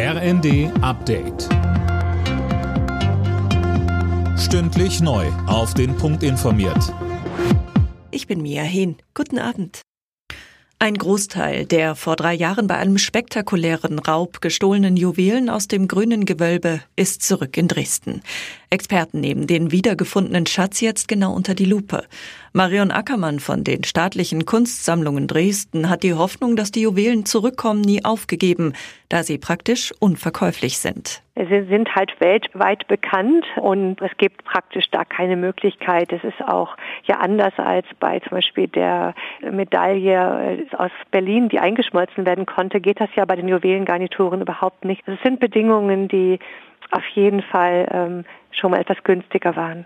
RND Update. Stündlich neu. Auf den Punkt informiert. Ich bin Mia Hehn. Guten Abend. Ein Großteil der vor drei Jahren bei einem spektakulären Raub gestohlenen Juwelen aus dem grünen Gewölbe ist zurück in Dresden. Experten nehmen den wiedergefundenen Schatz jetzt genau unter die Lupe. Marion Ackermann von den staatlichen Kunstsammlungen Dresden hat die Hoffnung, dass die Juwelen zurückkommen, nie aufgegeben, da sie praktisch unverkäuflich sind. Sie sind halt weltweit bekannt und es gibt praktisch da keine Möglichkeit. Es ist auch ja anders als bei zum Beispiel der Medaille aus Berlin, die eingeschmolzen werden konnte, geht das ja bei den Juwelengarnituren überhaupt nicht. Es sind Bedingungen, die auf jeden Fall ähm, schon mal etwas günstiger waren.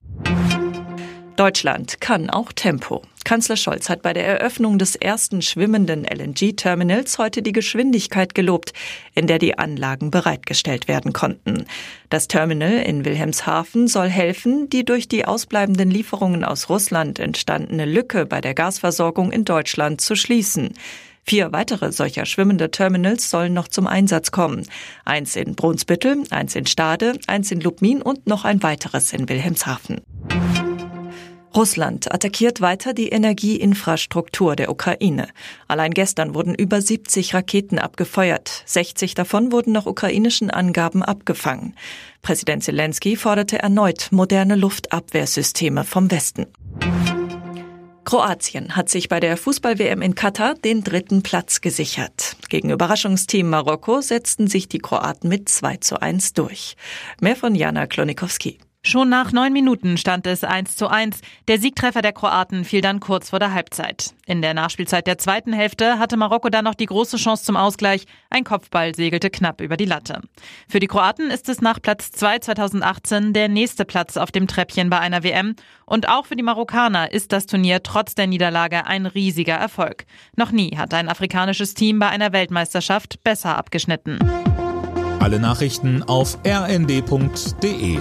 Deutschland kann auch Tempo. Kanzler Scholz hat bei der Eröffnung des ersten schwimmenden LNG-Terminals heute die Geschwindigkeit gelobt, in der die Anlagen bereitgestellt werden konnten. Das Terminal in Wilhelmshaven soll helfen, die durch die ausbleibenden Lieferungen aus Russland entstandene Lücke bei der Gasversorgung in Deutschland zu schließen. Vier weitere solcher schwimmende Terminals sollen noch zum Einsatz kommen. Eins in Brunsbüttel, eins in Stade, eins in Lubmin und noch ein weiteres in Wilhelmshaven. Russland attackiert weiter die Energieinfrastruktur der Ukraine. Allein gestern wurden über 70 Raketen abgefeuert. 60 davon wurden nach ukrainischen Angaben abgefangen. Präsident Zelensky forderte erneut moderne Luftabwehrsysteme vom Westen. Kroatien hat sich bei der Fußball-WM in Katar den dritten Platz gesichert. Gegen Überraschungsteam Marokko setzten sich die Kroaten mit 2 zu 1 durch. Mehr von Jana Klonikowski. Schon nach neun Minuten stand es 1 zu 1. Der Siegtreffer der Kroaten fiel dann kurz vor der Halbzeit. In der Nachspielzeit der zweiten Hälfte hatte Marokko dann noch die große Chance zum Ausgleich. Ein Kopfball segelte knapp über die Latte. Für die Kroaten ist es nach Platz 2 2018 der nächste Platz auf dem Treppchen bei einer WM. Und auch für die Marokkaner ist das Turnier trotz der Niederlage ein riesiger Erfolg. Noch nie hat ein afrikanisches Team bei einer Weltmeisterschaft besser abgeschnitten. Alle Nachrichten auf rnd.de